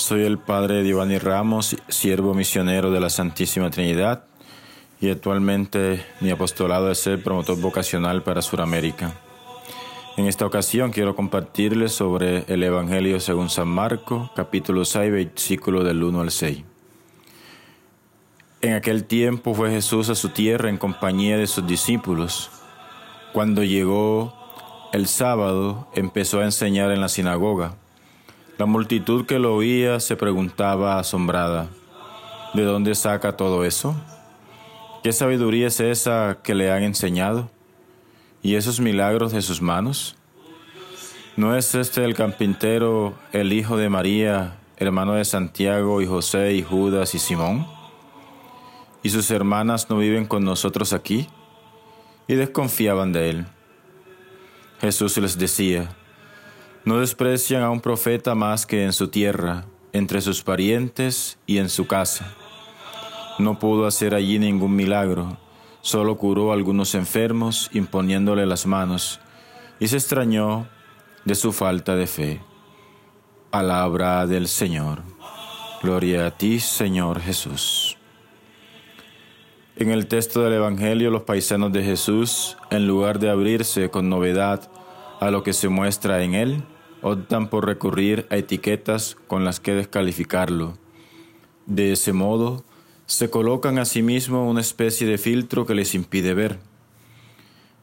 Soy el padre Giovanni Ramos, siervo misionero de la Santísima Trinidad y actualmente mi apostolado es ser promotor vocacional para Sudamérica. En esta ocasión quiero compartirles sobre el Evangelio según San Marco, capítulo 6, versículo del 1 al 6. En aquel tiempo fue Jesús a su tierra en compañía de sus discípulos. Cuando llegó el sábado, empezó a enseñar en la sinagoga la multitud que lo oía se preguntaba asombrada, ¿de dónde saca todo eso? ¿Qué sabiduría es esa que le han enseñado? ¿Y esos milagros de sus manos? ¿No es este el carpintero, el hijo de María, hermano de Santiago y José y Judas y Simón? ¿Y sus hermanas no viven con nosotros aquí? Y desconfiaban de él. Jesús les decía, no desprecian a un profeta más que en su tierra, entre sus parientes y en su casa. No pudo hacer allí ningún milagro, solo curó a algunos enfermos imponiéndole las manos, y se extrañó de su falta de fe. Palabra del Señor. Gloria a ti, Señor Jesús. En el texto del Evangelio, los paisanos de Jesús, en lugar de abrirse con novedad a lo que se muestra en él, optan por recurrir a etiquetas con las que descalificarlo. De ese modo, se colocan a sí mismos una especie de filtro que les impide ver.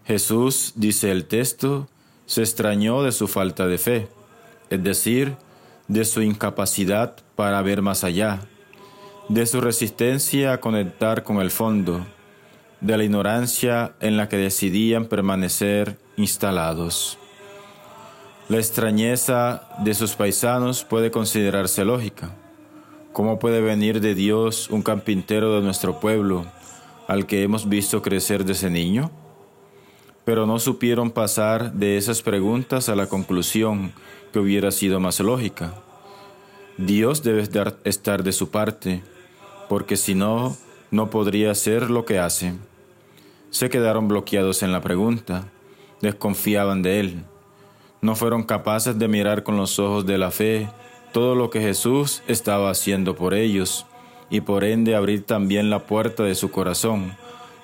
Jesús, dice el texto, se extrañó de su falta de fe, es decir, de su incapacidad para ver más allá, de su resistencia a conectar con el fondo, de la ignorancia en la que decidían permanecer instalados. La extrañeza de sus paisanos puede considerarse lógica. ¿Cómo puede venir de Dios un carpintero de nuestro pueblo al que hemos visto crecer desde niño? Pero no supieron pasar de esas preguntas a la conclusión que hubiera sido más lógica. Dios debe estar de su parte, porque si no, no podría hacer lo que hace. Se quedaron bloqueados en la pregunta, desconfiaban de Él no fueron capaces de mirar con los ojos de la fe todo lo que Jesús estaba haciendo por ellos y por ende abrir también la puerta de su corazón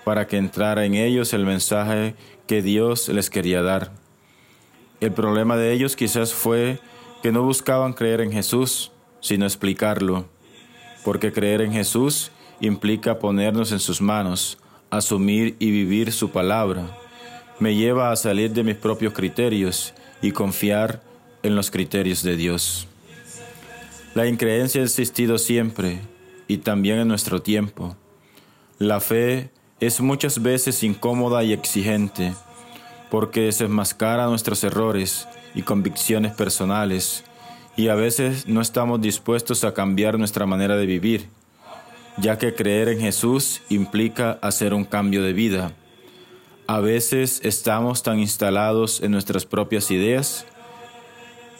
para que entrara en ellos el mensaje que Dios les quería dar. El problema de ellos quizás fue que no buscaban creer en Jesús, sino explicarlo, porque creer en Jesús implica ponernos en sus manos, asumir y vivir su palabra. Me lleva a salir de mis propios criterios y confiar en los criterios de Dios. La increencia ha existido siempre y también en nuestro tiempo. La fe es muchas veces incómoda y exigente porque desenmascara nuestros errores y convicciones personales y a veces no estamos dispuestos a cambiar nuestra manera de vivir, ya que creer en Jesús implica hacer un cambio de vida a veces estamos tan instalados en nuestras propias ideas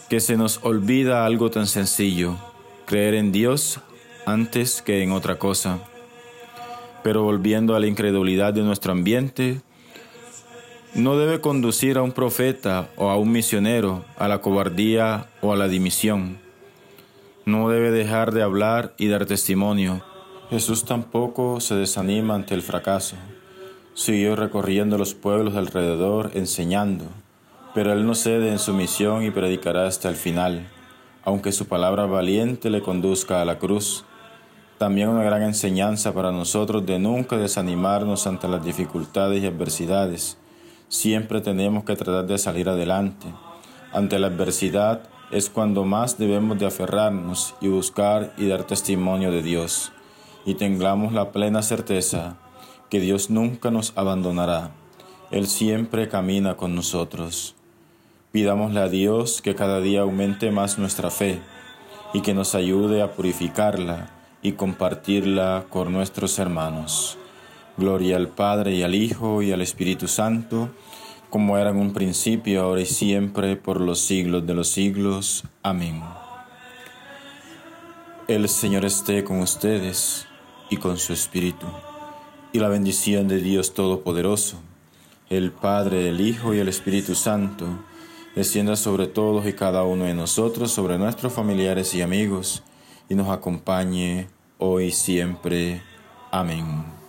que se nos olvida algo tan sencillo, creer en Dios antes que en otra cosa. Pero volviendo a la incredulidad de nuestro ambiente, no debe conducir a un profeta o a un misionero a la cobardía o a la dimisión. No debe dejar de hablar y dar testimonio. Jesús tampoco se desanima ante el fracaso. Siguió recorriendo los pueblos alrededor enseñando, pero él no cede en su misión y predicará hasta el final, aunque su palabra valiente le conduzca a la cruz. También una gran enseñanza para nosotros de nunca desanimarnos ante las dificultades y adversidades. Siempre tenemos que tratar de salir adelante. Ante la adversidad es cuando más debemos de aferrarnos y buscar y dar testimonio de Dios. Y tengamos la plena certeza que Dios nunca nos abandonará. Él siempre camina con nosotros. Pidámosle a Dios que cada día aumente más nuestra fe y que nos ayude a purificarla y compartirla con nuestros hermanos. Gloria al Padre y al Hijo y al Espíritu Santo, como era en un principio, ahora y siempre, por los siglos de los siglos. Amén. El Señor esté con ustedes y con su Espíritu y la bendición de Dios Todopoderoso, el Padre, el Hijo y el Espíritu Santo, descienda sobre todos y cada uno de nosotros, sobre nuestros familiares y amigos, y nos acompañe hoy siempre. Amén.